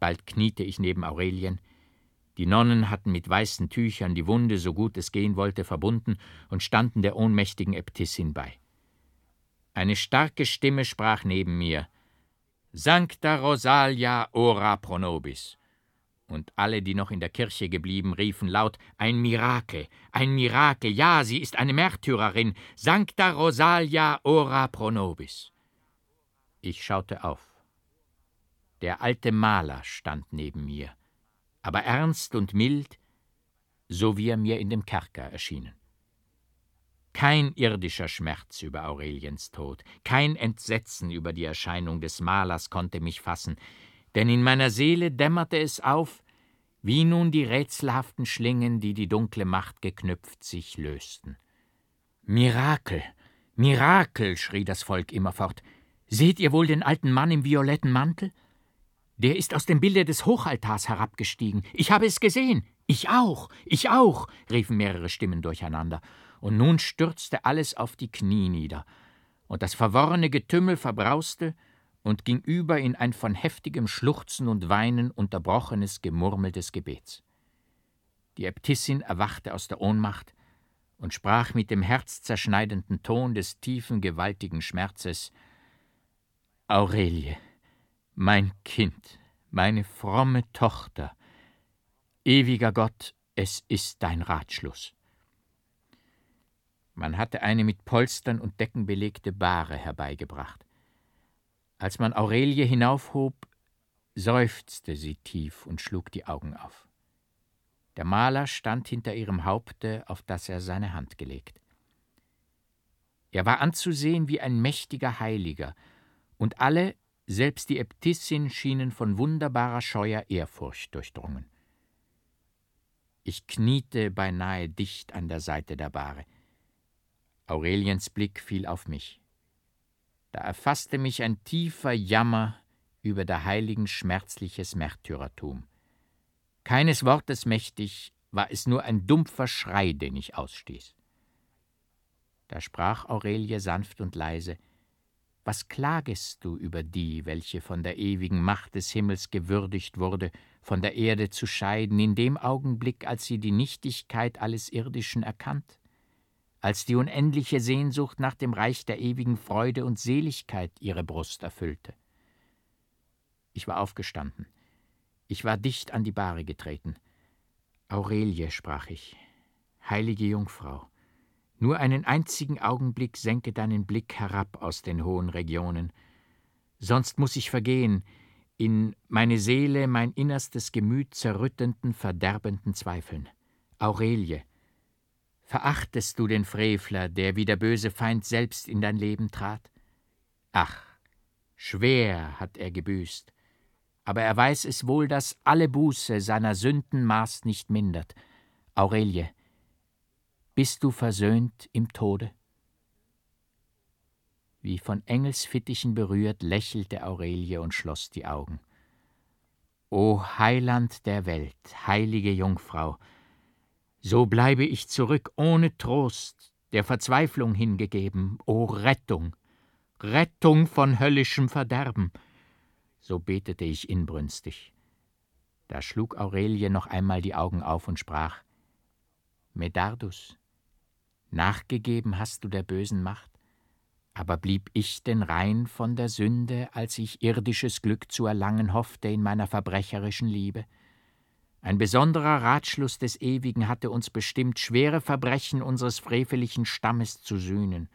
Bald kniete ich neben Aurelien. Die Nonnen hatten mit weißen Tüchern die Wunde, so gut es gehen wollte, verbunden und standen der ohnmächtigen Äbtissin bei. Eine starke Stimme sprach neben mir: Sancta Rosalia ora pro nobis. Und alle, die noch in der Kirche geblieben, riefen laut: Ein Mirakel, ein Mirakel, ja, sie ist eine Märtyrerin. Sancta Rosalia ora pro nobis. Ich schaute auf. Der alte Maler stand neben mir, aber ernst und mild, so wie er mir in dem Kerker erschienen. Kein irdischer Schmerz über Aureliens Tod, kein Entsetzen über die Erscheinung des Malers konnte mich fassen, denn in meiner Seele dämmerte es auf, wie nun die rätselhaften Schlingen, die die dunkle Macht geknüpft, sich lösten. Mirakel, Mirakel, schrie das Volk immerfort. Seht ihr wohl den alten Mann im violetten Mantel? Der ist aus dem Bilde des Hochaltars herabgestiegen. Ich habe es gesehen. Ich auch, ich auch, riefen mehrere Stimmen durcheinander. Und nun stürzte alles auf die Knie nieder, und das verworrene Getümmel verbrauste und ging über in ein von heftigem Schluchzen und Weinen unterbrochenes Gemurmel des Gebets. Die Äbtissin erwachte aus der Ohnmacht und sprach mit dem herzzerschneidenden Ton des tiefen, gewaltigen Schmerzes Aurelie, mein Kind, meine fromme Tochter, ewiger Gott, es ist dein Ratschluss. Man hatte eine mit Polstern und Decken belegte Bahre herbeigebracht. Als man Aurelie hinaufhob, seufzte sie tief und schlug die Augen auf. Der Maler stand hinter ihrem Haupte, auf das er seine Hand gelegt. Er war anzusehen wie ein mächtiger Heiliger, und alle, selbst die Äbtissin schienen von wunderbarer scheuer Ehrfurcht durchdrungen. Ich kniete beinahe dicht an der Seite der Bahre. Aureliens Blick fiel auf mich. Da erfasste mich ein tiefer Jammer über der Heiligen schmerzliches Märtyrertum. Keines Wortes mächtig, war es nur ein dumpfer Schrei, den ich ausstieß. Da sprach Aurelie sanft und leise was klagest du über die, welche von der ewigen Macht des Himmels gewürdigt wurde, von der Erde zu scheiden, in dem Augenblick, als sie die Nichtigkeit alles Irdischen erkannt? Als die unendliche Sehnsucht nach dem Reich der ewigen Freude und Seligkeit ihre Brust erfüllte? Ich war aufgestanden. Ich war dicht an die Bahre getreten. Aurelie, sprach ich, heilige Jungfrau, nur einen einzigen Augenblick senke deinen Blick herab aus den hohen Regionen. Sonst muss ich vergehen, in meine Seele, mein innerstes Gemüt zerrüttenden, verderbenden Zweifeln. Aurelie, verachtest du den Frevler, der wie der böse Feind selbst in dein Leben trat? Ach, schwer hat er gebüßt, aber er weiß es wohl, dass alle Buße seiner Sünden Maß nicht mindert. Aurelie, bist du versöhnt im Tode? Wie von Engelsfittichen berührt, lächelte Aurelie und schloss die Augen. O Heiland der Welt, heilige Jungfrau, so bleibe ich zurück ohne Trost, der Verzweiflung hingegeben, o Rettung, Rettung von höllischem Verderben. So betete ich inbrünstig. Da schlug Aurelie noch einmal die Augen auf und sprach Medardus, Nachgegeben hast du der bösen Macht? Aber blieb ich denn rein von der Sünde, als ich irdisches Glück zu erlangen hoffte in meiner verbrecherischen Liebe? Ein besonderer Ratschluss des Ewigen hatte uns bestimmt, schwere Verbrechen unseres freveligen Stammes zu sühnen,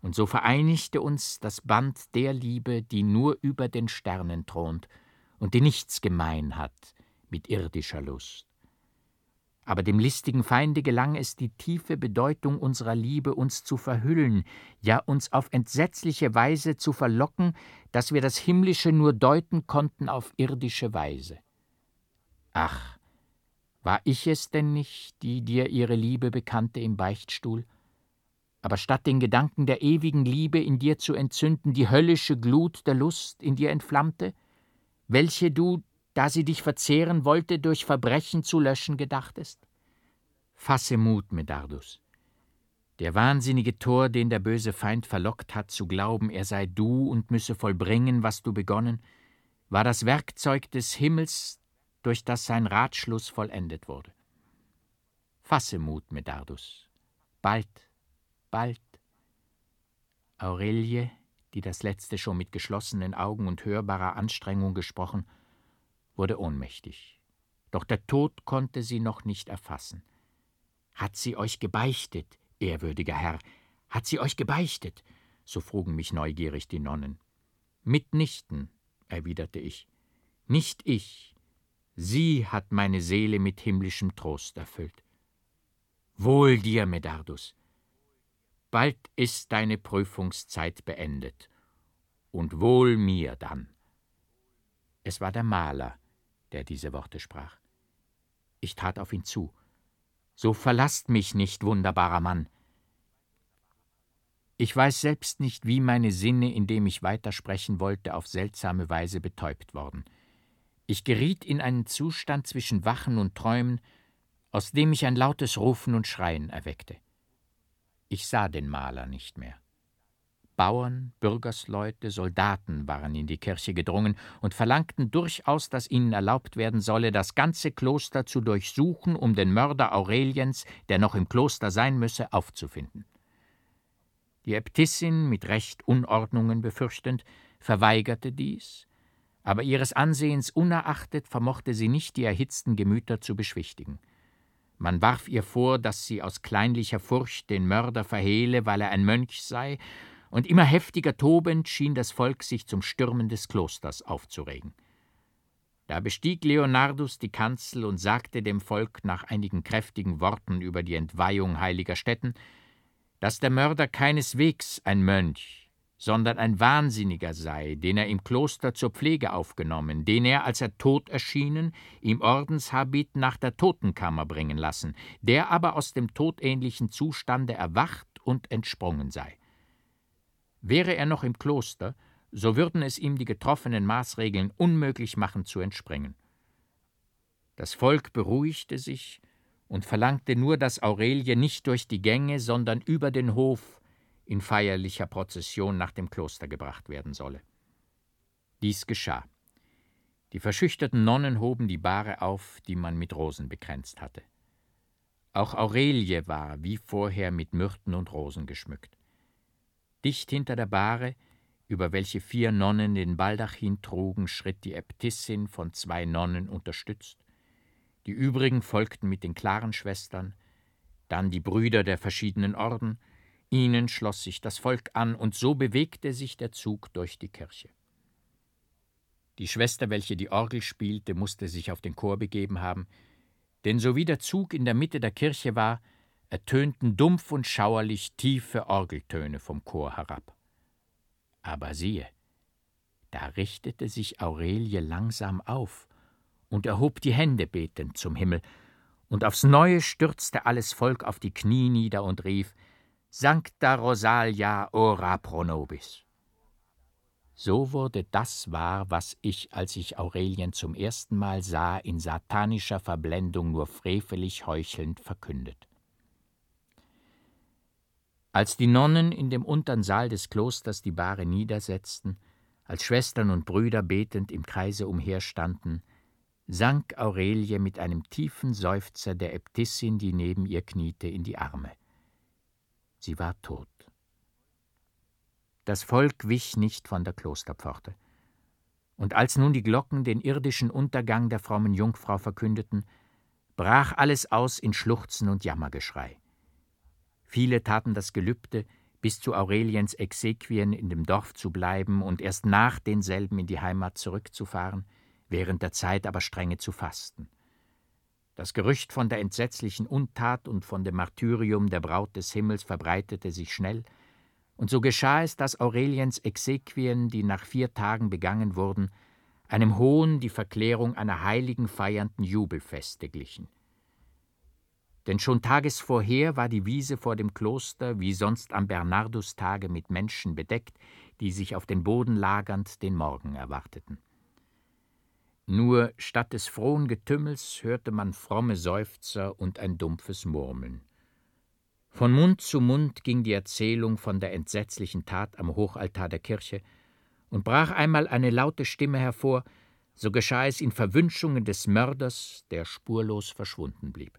und so vereinigte uns das Band der Liebe, die nur über den Sternen thront und die nichts gemein hat mit irdischer Lust. Aber dem listigen Feinde gelang es, die tiefe Bedeutung unserer Liebe uns zu verhüllen, ja uns auf entsetzliche Weise zu verlocken, dass wir das Himmlische nur deuten konnten auf irdische Weise. Ach, war ich es denn nicht, die dir ihre Liebe bekannte im Beichtstuhl? Aber statt den Gedanken der ewigen Liebe in dir zu entzünden, die höllische Glut der Lust in dir entflammte, welche du da sie dich verzehren wollte, durch Verbrechen zu löschen gedachtest? Fasse Mut, Medardus. Der wahnsinnige Tor, den der böse Feind verlockt hat, zu glauben, er sei du und müsse vollbringen, was du begonnen, war das Werkzeug des Himmels, durch das sein Ratschluss vollendet wurde. Fasse Mut, Medardus. Bald, bald. Aurelie, die das letzte schon mit geschlossenen Augen und hörbarer Anstrengung gesprochen, wurde ohnmächtig. Doch der Tod konnte sie noch nicht erfassen. Hat sie euch gebeichtet, ehrwürdiger Herr? Hat sie euch gebeichtet? so frugen mich neugierig die Nonnen. Mitnichten, erwiderte ich. Nicht ich. Sie hat meine Seele mit himmlischem Trost erfüllt. Wohl dir, Medardus. Bald ist deine Prüfungszeit beendet. Und wohl mir dann. Es war der Maler, der diese Worte sprach. Ich trat auf ihn zu. So verlasst mich nicht, wunderbarer Mann. Ich weiß selbst nicht, wie meine Sinne, indem ich weitersprechen wollte, auf seltsame Weise betäubt worden. Ich geriet in einen Zustand zwischen Wachen und Träumen, aus dem mich ein lautes Rufen und Schreien erweckte. Ich sah den Maler nicht mehr. Bauern, Bürgersleute, Soldaten waren in die Kirche gedrungen und verlangten durchaus, dass ihnen erlaubt werden solle, das ganze Kloster zu durchsuchen, um den Mörder Aureliens, der noch im Kloster sein müsse, aufzufinden. Die Äbtissin, mit Recht Unordnungen befürchtend, verweigerte dies, aber ihres Ansehens unerachtet vermochte sie nicht, die erhitzten Gemüter zu beschwichtigen. Man warf ihr vor, dass sie aus kleinlicher Furcht den Mörder verhehle, weil er ein Mönch sei, und immer heftiger tobend schien das Volk sich zum Stürmen des Klosters aufzuregen. Da bestieg Leonardus die Kanzel und sagte dem Volk nach einigen kräftigen Worten über die Entweihung heiliger Stätten, dass der Mörder keineswegs ein Mönch, sondern ein Wahnsinniger sei, den er im Kloster zur Pflege aufgenommen, den er, als er tot erschienen, im Ordenshabit nach der Totenkammer bringen lassen, der aber aus dem todähnlichen Zustande erwacht und entsprungen sei. Wäre er noch im Kloster, so würden es ihm die getroffenen Maßregeln unmöglich machen zu entspringen. Das Volk beruhigte sich und verlangte nur, dass Aurelie nicht durch die Gänge, sondern über den Hof in feierlicher Prozession nach dem Kloster gebracht werden solle. Dies geschah. Die verschüchterten Nonnen hoben die Bahre auf, die man mit Rosen bekränzt hatte. Auch Aurelie war, wie vorher, mit Myrten und Rosen geschmückt. Dicht hinter der Bahre, über welche vier Nonnen den Baldachin trugen, schritt die Äbtissin von zwei Nonnen unterstützt, die übrigen folgten mit den klaren Schwestern, dann die Brüder der verschiedenen Orden, ihnen schloss sich das Volk an, und so bewegte sich der Zug durch die Kirche. Die Schwester, welche die Orgel spielte, musste sich auf den Chor begeben haben, denn sowie der Zug in der Mitte der Kirche war, ertönten dumpf und schauerlich tiefe Orgeltöne vom Chor herab. Aber siehe, da richtete sich Aurelie langsam auf und erhob die Hände betend zum Himmel, und aufs Neue stürzte alles Volk auf die Knie nieder und rief Sancta Rosalia ora pro nobis. So wurde das wahr, was ich, als ich Aurelien zum ersten Mal sah, in satanischer Verblendung nur frevelig heuchelnd verkündet. Als die Nonnen in dem untern Saal des Klosters die Bahre niedersetzten, als Schwestern und Brüder betend im Kreise umherstanden, sank Aurelie mit einem tiefen Seufzer der Äbtissin, die neben ihr kniete, in die Arme. Sie war tot. Das Volk wich nicht von der Klosterpforte. Und als nun die Glocken den irdischen Untergang der frommen Jungfrau verkündeten, brach alles aus in Schluchzen und Jammergeschrei. Viele taten das Gelübde, bis zu Aureliens Exequien in dem Dorf zu bleiben und erst nach denselben in die Heimat zurückzufahren – während der Zeit aber strenge zu fasten. Das Gerücht von der entsetzlichen Untat und von dem Martyrium der Braut des Himmels verbreitete sich schnell, und so geschah es, dass Aureliens Exequien, die nach vier Tagen begangen wurden, einem hohen die Verklärung einer heiligen feiernden Jubelfeste glichen. Denn schon Tages vorher war die Wiese vor dem Kloster, wie sonst am Bernardustage, mit Menschen bedeckt, die sich auf den Boden lagernd den Morgen erwarteten. Nur statt des frohen Getümmels hörte man fromme Seufzer und ein dumpfes Murmeln. Von Mund zu Mund ging die Erzählung von der entsetzlichen Tat am Hochaltar der Kirche, und brach einmal eine laute Stimme hervor, so geschah es in Verwünschungen des Mörders, der spurlos verschwunden blieb.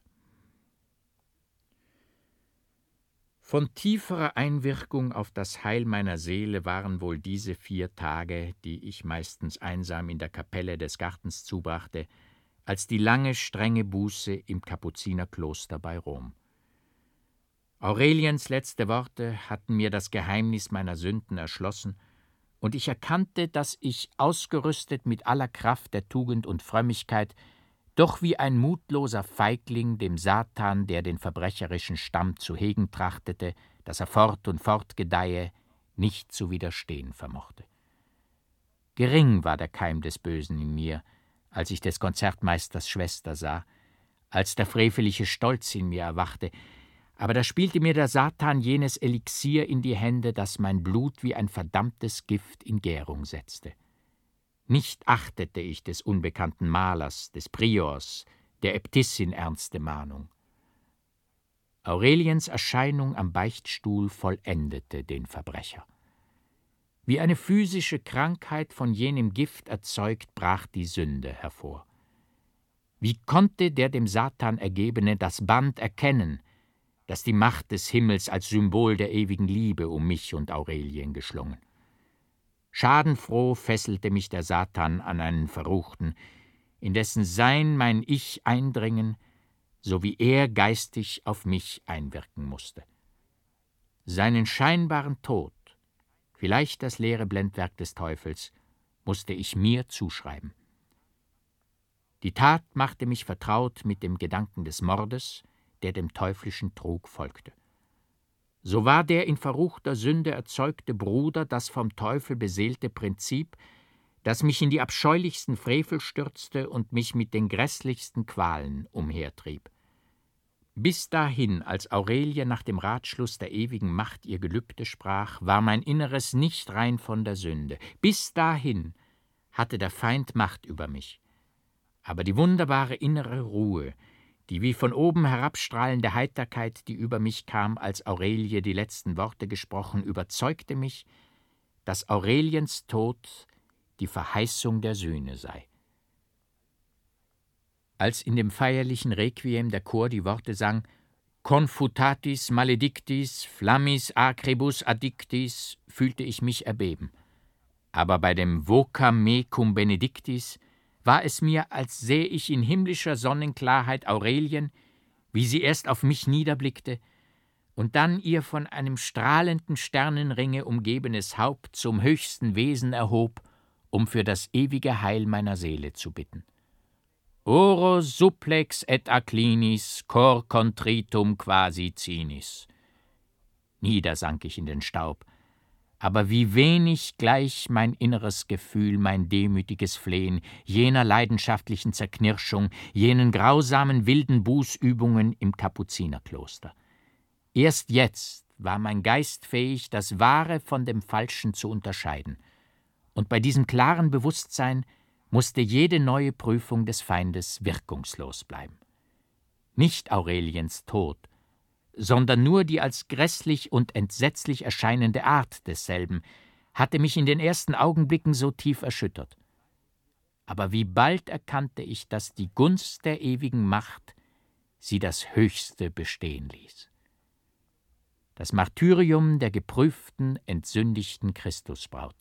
Von tieferer Einwirkung auf das Heil meiner Seele waren wohl diese vier Tage, die ich meistens einsam in der Kapelle des Gartens zubrachte, als die lange, strenge Buße im Kapuzinerkloster bei Rom. Aureliens letzte Worte hatten mir das Geheimnis meiner Sünden erschlossen, und ich erkannte, dass ich, ausgerüstet mit aller Kraft der Tugend und Frömmigkeit, doch wie ein mutloser Feigling dem Satan, der den verbrecherischen Stamm zu hegen trachtete, dass er fort und fort gedeihe, nicht zu widerstehen vermochte. Gering war der Keim des Bösen in mir, als ich des Konzertmeisters Schwester sah, als der freveliche Stolz in mir erwachte, aber da spielte mir der Satan jenes Elixier in die Hände, das mein Blut wie ein verdammtes Gift in Gärung setzte. Nicht achtete ich des unbekannten Malers, des Priors, der Äbtissin ernste Mahnung. Aureliens Erscheinung am Beichtstuhl vollendete den Verbrecher. Wie eine physische Krankheit von jenem Gift erzeugt, brach die Sünde hervor. Wie konnte der dem Satan ergebene das Band erkennen, das die Macht des Himmels als Symbol der ewigen Liebe um mich und Aurelien geschlungen? Schadenfroh fesselte mich der Satan an einen Verruchten, in dessen Sein mein Ich eindringen, so wie er geistig auf mich einwirken musste. Seinen scheinbaren Tod, vielleicht das leere Blendwerk des Teufels, musste ich mir zuschreiben. Die Tat machte mich vertraut mit dem Gedanken des Mordes, der dem teuflischen Trug folgte. So war der in verruchter Sünde erzeugte Bruder das vom Teufel beseelte Prinzip, das mich in die abscheulichsten Frevel stürzte und mich mit den grässlichsten Qualen umhertrieb. Bis dahin, als Aurelie nach dem Ratschluss der ewigen Macht ihr Gelübde sprach, war mein Inneres nicht rein von der Sünde. Bis dahin hatte der Feind Macht über mich. Aber die wunderbare innere Ruhe, die wie von oben herabstrahlende Heiterkeit, die über mich kam, als Aurelie die letzten Worte gesprochen, überzeugte mich, dass Aureliens Tod die Verheißung der Sühne sei. Als in dem feierlichen Requiem der Chor die Worte sang Confutatis maledictis, flammis acribus addictis, fühlte ich mich erbeben. Aber bei dem Voca me cum benedictis war es mir, als sähe ich in himmlischer Sonnenklarheit Aurelien, wie sie erst auf mich niederblickte und dann ihr von einem strahlenden Sternenringe umgebenes Haupt zum höchsten Wesen erhob, um für das ewige Heil meiner Seele zu bitten. Oro supplex et acclinis, cor contritum quasi cinis. Nieder sank ich in den Staub, aber wie wenig gleich mein inneres Gefühl, mein demütiges Flehen, jener leidenschaftlichen Zerknirschung, jenen grausamen wilden Bußübungen im Kapuzinerkloster. Erst jetzt war mein Geist fähig, das Wahre von dem Falschen zu unterscheiden, und bei diesem klaren Bewusstsein musste jede neue Prüfung des Feindes wirkungslos bleiben. Nicht Aureliens Tod, sondern nur die als grässlich und entsetzlich erscheinende Art desselben hatte mich in den ersten Augenblicken so tief erschüttert. Aber wie bald erkannte ich, dass die Gunst der ewigen Macht sie das Höchste bestehen ließ. Das Martyrium der geprüften, entsündigten Christusbraut.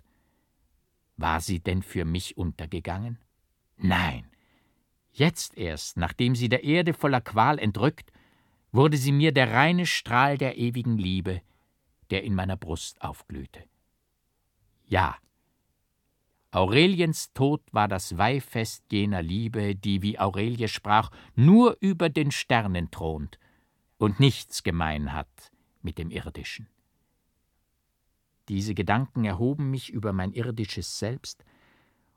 War sie denn für mich untergegangen? Nein. Jetzt erst, nachdem sie der Erde voller Qual entrückt, wurde sie mir der reine Strahl der ewigen Liebe, der in meiner Brust aufglühte. Ja, Aureliens Tod war das Weihfest jener Liebe, die, wie Aurelie sprach, nur über den Sternen thront und nichts gemein hat mit dem Irdischen. Diese Gedanken erhoben mich über mein irdisches Selbst,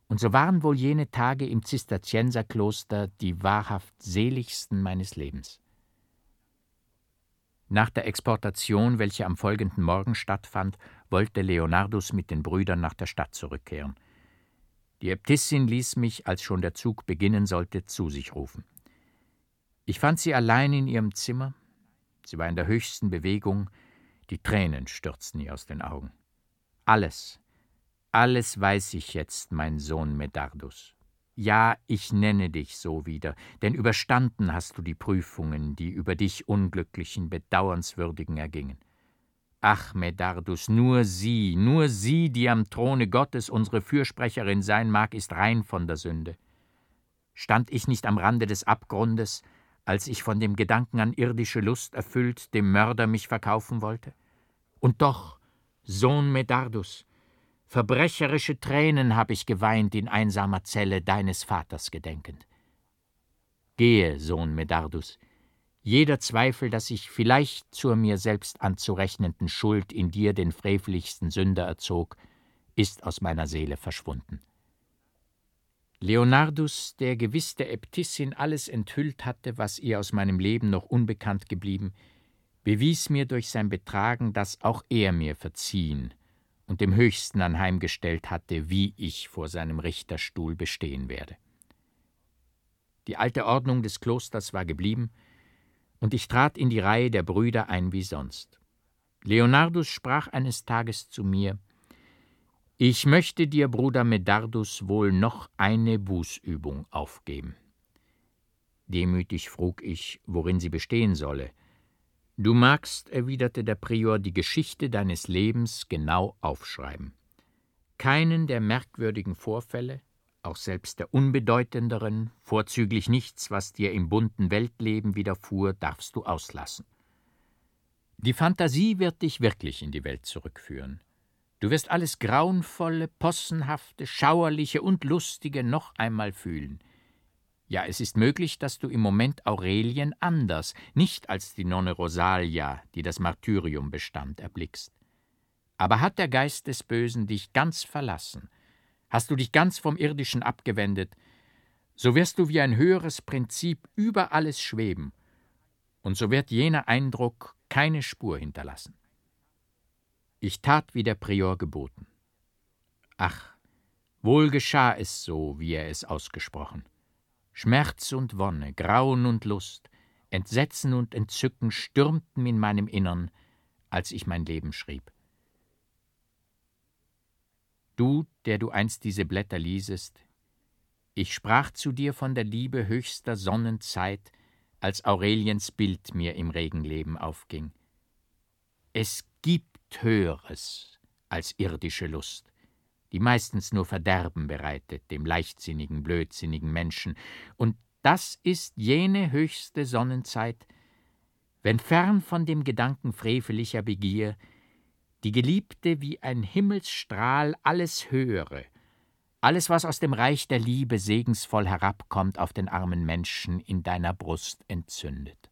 und so waren wohl jene Tage im Zisterzienserkloster die wahrhaft seligsten meines Lebens. Nach der Exportation, welche am folgenden Morgen stattfand, wollte Leonardus mit den Brüdern nach der Stadt zurückkehren. Die Äbtissin ließ mich, als schon der Zug beginnen sollte, zu sich rufen. Ich fand sie allein in ihrem Zimmer. Sie war in der höchsten Bewegung, die Tränen stürzten ihr aus den Augen. Alles, alles weiß ich jetzt, mein Sohn Medardus. Ja, ich nenne dich so wieder, denn überstanden hast du die Prüfungen, die über dich Unglücklichen, Bedauernswürdigen ergingen. Ach, Medardus, nur sie, nur sie, die am Throne Gottes unsere Fürsprecherin sein mag, ist rein von der Sünde. Stand ich nicht am Rande des Abgrundes, als ich von dem Gedanken an irdische Lust erfüllt dem Mörder mich verkaufen wollte? Und doch, Sohn Medardus, verbrecherische Tränen habe ich geweint in einsamer Zelle deines Vaters gedenkend. Gehe, Sohn Medardus, jeder Zweifel, dass ich vielleicht zur mir selbst anzurechnenden Schuld in dir den freveligsten Sünder erzog, ist aus meiner Seele verschwunden. Leonardus, der gewiss der Äbtissin alles enthüllt hatte, was ihr aus meinem Leben noch unbekannt geblieben, bewies mir durch sein Betragen, dass auch er mir verziehen und dem Höchsten anheimgestellt hatte, wie ich vor seinem Richterstuhl bestehen werde. Die alte Ordnung des Klosters war geblieben, und ich trat in die Reihe der Brüder ein wie sonst. Leonardus sprach eines Tages zu mir ich möchte dir, Bruder Medardus, wohl noch eine Bußübung aufgeben. Demütig frug ich, worin sie bestehen solle. Du magst, erwiderte der Prior, die Geschichte deines Lebens genau aufschreiben. Keinen der merkwürdigen Vorfälle, auch selbst der unbedeutenderen, vorzüglich nichts, was dir im bunten Weltleben widerfuhr, darfst du auslassen. Die Fantasie wird dich wirklich in die Welt zurückführen. Du wirst alles Grauenvolle, Possenhafte, Schauerliche und Lustige noch einmal fühlen. Ja, es ist möglich, dass du im Moment Aurelien anders, nicht als die Nonne Rosalia, die das Martyrium bestand, erblickst. Aber hat der Geist des Bösen dich ganz verlassen, hast du dich ganz vom Irdischen abgewendet, so wirst du wie ein höheres Prinzip über alles schweben, und so wird jener Eindruck keine Spur hinterlassen. Ich tat, wie der Prior geboten. Ach, wohl geschah es so, wie er es ausgesprochen. Schmerz und Wonne, Grauen und Lust, Entsetzen und Entzücken stürmten in meinem Innern, als ich mein Leben schrieb. Du, der du einst diese Blätter liesest, ich sprach zu dir von der Liebe höchster Sonnenzeit, als Aureliens Bild mir im Regenleben aufging. Es gibt Höheres als irdische Lust, die meistens nur Verderben bereitet dem leichtsinnigen, blödsinnigen Menschen, und das ist jene höchste Sonnenzeit, wenn fern von dem Gedanken frevelicher Begier die Geliebte wie ein Himmelsstrahl alles Höhere, alles, was aus dem Reich der Liebe segensvoll herabkommt, auf den armen Menschen in deiner Brust entzündet.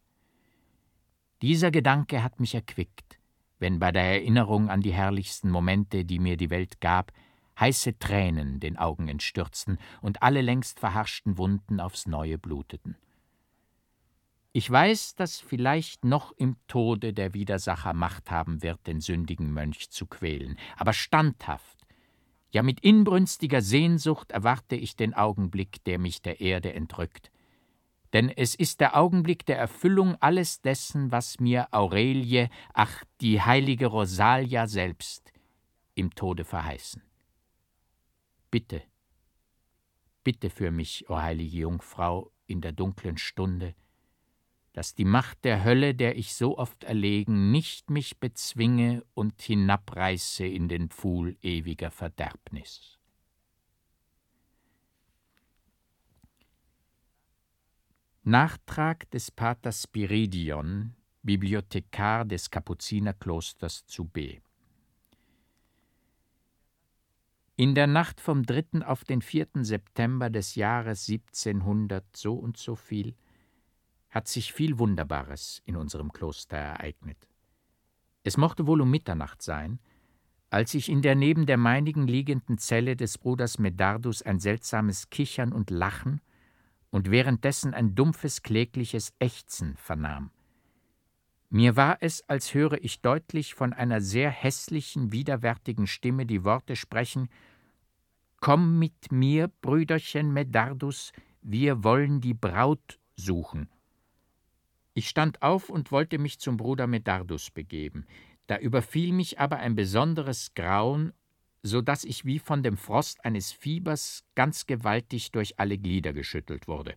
Dieser Gedanke hat mich erquickt, wenn bei der Erinnerung an die herrlichsten Momente, die mir die Welt gab, heiße Tränen den Augen entstürzten und alle längst verharschten Wunden aufs neue bluteten. Ich weiß, dass vielleicht noch im Tode der Widersacher Macht haben wird, den sündigen Mönch zu quälen, aber standhaft, ja mit inbrünstiger Sehnsucht erwarte ich den Augenblick, der mich der Erde entrückt, denn es ist der Augenblick der Erfüllung alles dessen, was mir Aurelie, ach die heilige Rosalia selbst, im Tode verheißen. Bitte, bitte für mich, o heilige Jungfrau, in der dunklen Stunde, dass die Macht der Hölle, der ich so oft erlegen, nicht mich bezwinge und hinabreiße in den Pfuhl ewiger Verderbnis. Nachtrag des Paters Spiridion, Bibliothekar des Kapuzinerklosters zu B. In der Nacht vom 3. auf den 4. September des Jahres 1700 so und so viel hat sich viel Wunderbares in unserem Kloster ereignet. Es mochte wohl um Mitternacht sein, als ich in der neben der meinigen liegenden Zelle des Bruders Medardus ein seltsames Kichern und Lachen und währenddessen ein dumpfes, klägliches Ächzen vernahm. Mir war es, als höre ich deutlich von einer sehr hässlichen, widerwärtigen Stimme die Worte sprechen Komm mit mir, Brüderchen Medardus, wir wollen die Braut suchen. Ich stand auf und wollte mich zum Bruder Medardus begeben. Da überfiel mich aber ein besonderes Grauen, so dass ich wie von dem Frost eines Fiebers ganz gewaltig durch alle Glieder geschüttelt wurde.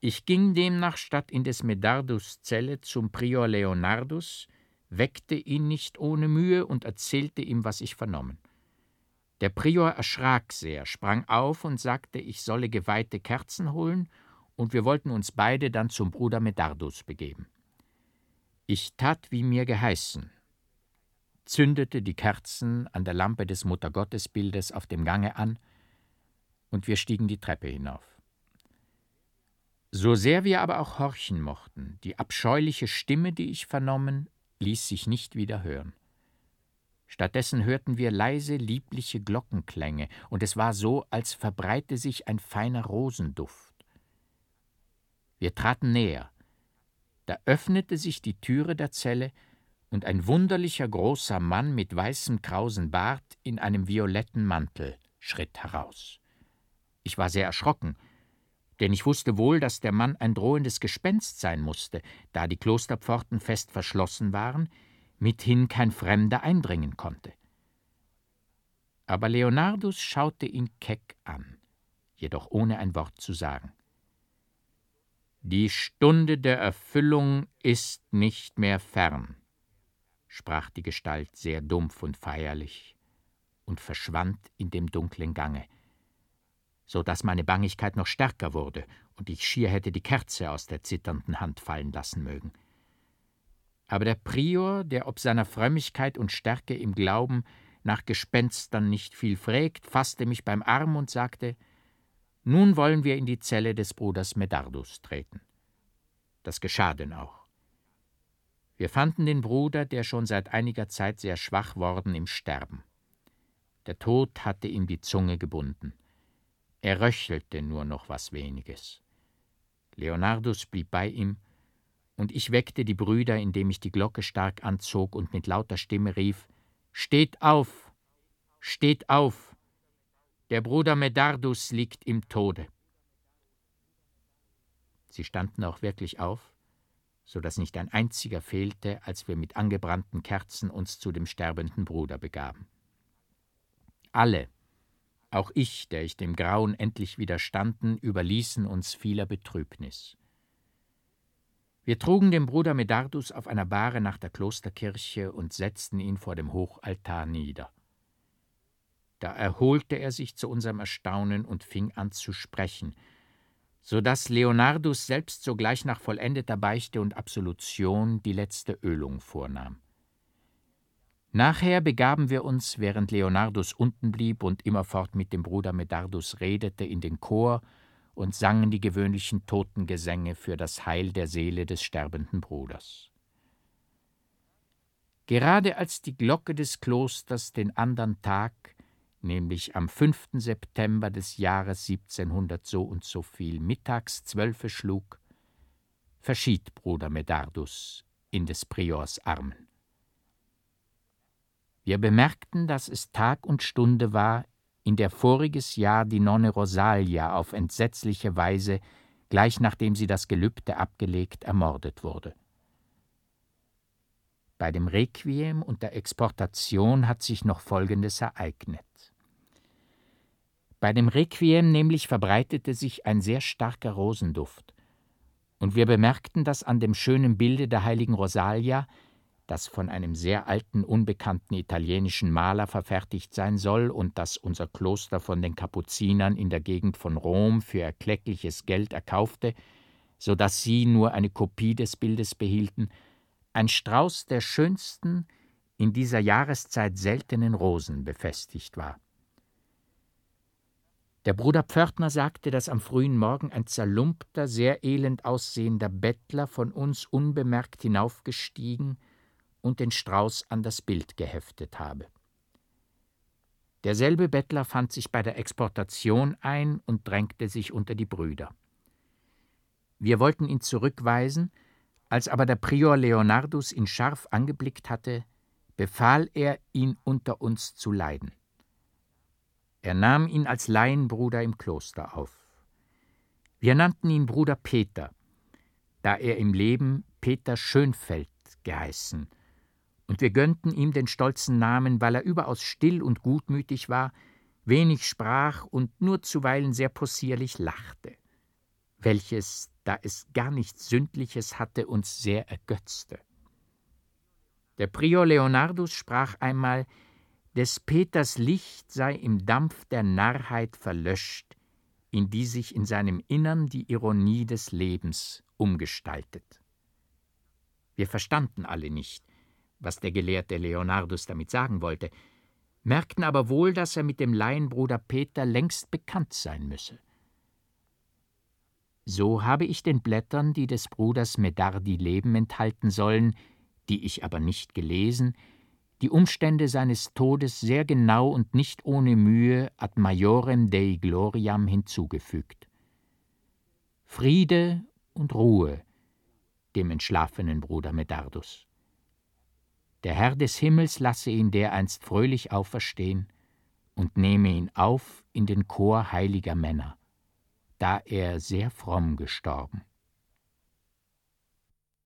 Ich ging demnach statt in des Medardus Zelle zum Prior Leonardus, weckte ihn nicht ohne Mühe und erzählte ihm, was ich vernommen. Der Prior erschrak sehr, sprang auf und sagte, ich solle geweihte Kerzen holen, und wir wollten uns beide dann zum Bruder Medardus begeben. Ich tat, wie mir geheißen, zündete die Kerzen an der Lampe des Muttergottesbildes auf dem Gange an, und wir stiegen die Treppe hinauf. So sehr wir aber auch horchen mochten, die abscheuliche Stimme, die ich vernommen, ließ sich nicht wieder hören. Stattdessen hörten wir leise, liebliche Glockenklänge, und es war so, als verbreite sich ein feiner Rosenduft. Wir traten näher. Da öffnete sich die Türe der Zelle, und ein wunderlicher großer Mann mit weißem krausen Bart in einem violetten Mantel schritt heraus. Ich war sehr erschrocken, denn ich wusste wohl, dass der Mann ein drohendes Gespenst sein musste, da die Klosterpforten fest verschlossen waren, mithin kein Fremder eindringen konnte. Aber Leonardus schaute ihn keck an, jedoch ohne ein Wort zu sagen. Die Stunde der Erfüllung ist nicht mehr fern, sprach die Gestalt sehr dumpf und feierlich und verschwand in dem dunklen Gange, so dass meine Bangigkeit noch stärker wurde und ich schier hätte die Kerze aus der zitternden Hand fallen lassen mögen. Aber der Prior, der ob seiner Frömmigkeit und Stärke im Glauben nach Gespenstern nicht viel frägt, fasste mich beim Arm und sagte: Nun wollen wir in die Zelle des Bruders Medardus treten. Das geschah denn auch. Wir fanden den Bruder, der schon seit einiger Zeit sehr schwach worden, im Sterben. Der Tod hatte ihm die Zunge gebunden. Er röchelte nur noch was weniges. Leonardus blieb bei ihm und ich weckte die Brüder, indem ich die Glocke stark anzog und mit lauter Stimme rief Steht auf. Steht auf. Der Bruder Medardus liegt im Tode. Sie standen auch wirklich auf, so dass nicht ein einziger fehlte, als wir mit angebrannten Kerzen uns zu dem sterbenden Bruder begaben. Alle, auch ich, der ich dem Grauen endlich widerstanden, überließen uns vieler Betrübnis. Wir trugen den Bruder Medardus auf einer Bahre nach der Klosterkirche und setzten ihn vor dem Hochaltar nieder. Da erholte er sich zu unserem Erstaunen und fing an zu sprechen, so dass Leonardus selbst sogleich nach vollendeter Beichte und Absolution die letzte Ölung vornahm. Nachher begaben wir uns, während Leonardus unten blieb und immerfort mit dem Bruder Medardus redete, in den Chor und sangen die gewöhnlichen Totengesänge für das Heil der Seele des sterbenden Bruders. Gerade als die Glocke des Klosters den andern Tag, nämlich am 5. September des Jahres 1700 so und so viel mittags zwölfe schlug, verschied Bruder Medardus in des Priors Armen. Wir bemerkten, dass es Tag und Stunde war, in der voriges Jahr die Nonne Rosalia auf entsetzliche Weise, gleich nachdem sie das Gelübde abgelegt, ermordet wurde. Bei dem Requiem und der Exportation hat sich noch Folgendes ereignet. Bei dem Requiem nämlich verbreitete sich ein sehr starker Rosenduft, und wir bemerkten, dass an dem schönen Bilde der heiligen Rosalia das von einem sehr alten, unbekannten italienischen Maler verfertigt sein soll und das unser Kloster von den Kapuzinern in der Gegend von Rom für erkleckliches Geld erkaufte, so dass sie nur eine Kopie des Bildes behielten, ein Strauß der schönsten, in dieser Jahreszeit seltenen Rosen befestigt war. Der Bruder Pförtner sagte, dass am frühen Morgen ein zerlumpter, sehr elend aussehender Bettler von uns unbemerkt hinaufgestiegen und den Strauß an das Bild geheftet habe. Derselbe Bettler fand sich bei der Exportation ein und drängte sich unter die Brüder. Wir wollten ihn zurückweisen, als aber der Prior Leonardus ihn scharf angeblickt hatte, befahl er, ihn unter uns zu leiden. Er nahm ihn als Laienbruder im Kloster auf. Wir nannten ihn Bruder Peter, da er im Leben Peter Schönfeld geheißen und wir gönnten ihm den stolzen Namen, weil er überaus still und gutmütig war, wenig sprach und nur zuweilen sehr possierlich lachte, welches, da es gar nichts Sündliches hatte, uns sehr ergötzte. Der Prior Leonardus sprach einmal, des Peters Licht sei im Dampf der Narrheit verlöscht, in die sich in seinem Innern die Ironie des Lebens umgestaltet. Wir verstanden alle nicht, was der gelehrte Leonardus damit sagen wollte, merkten aber wohl, dass er mit dem Laienbruder Peter längst bekannt sein müsse. So habe ich den Blättern, die des Bruders Medardi Leben enthalten sollen, die ich aber nicht gelesen, die Umstände seines Todes sehr genau und nicht ohne Mühe ad majorem Dei Gloriam hinzugefügt. Friede und Ruhe dem entschlafenen Bruder Medardus. Der Herr des Himmels lasse ihn dereinst fröhlich auferstehen und nehme ihn auf in den Chor heiliger Männer, da er sehr fromm gestorben.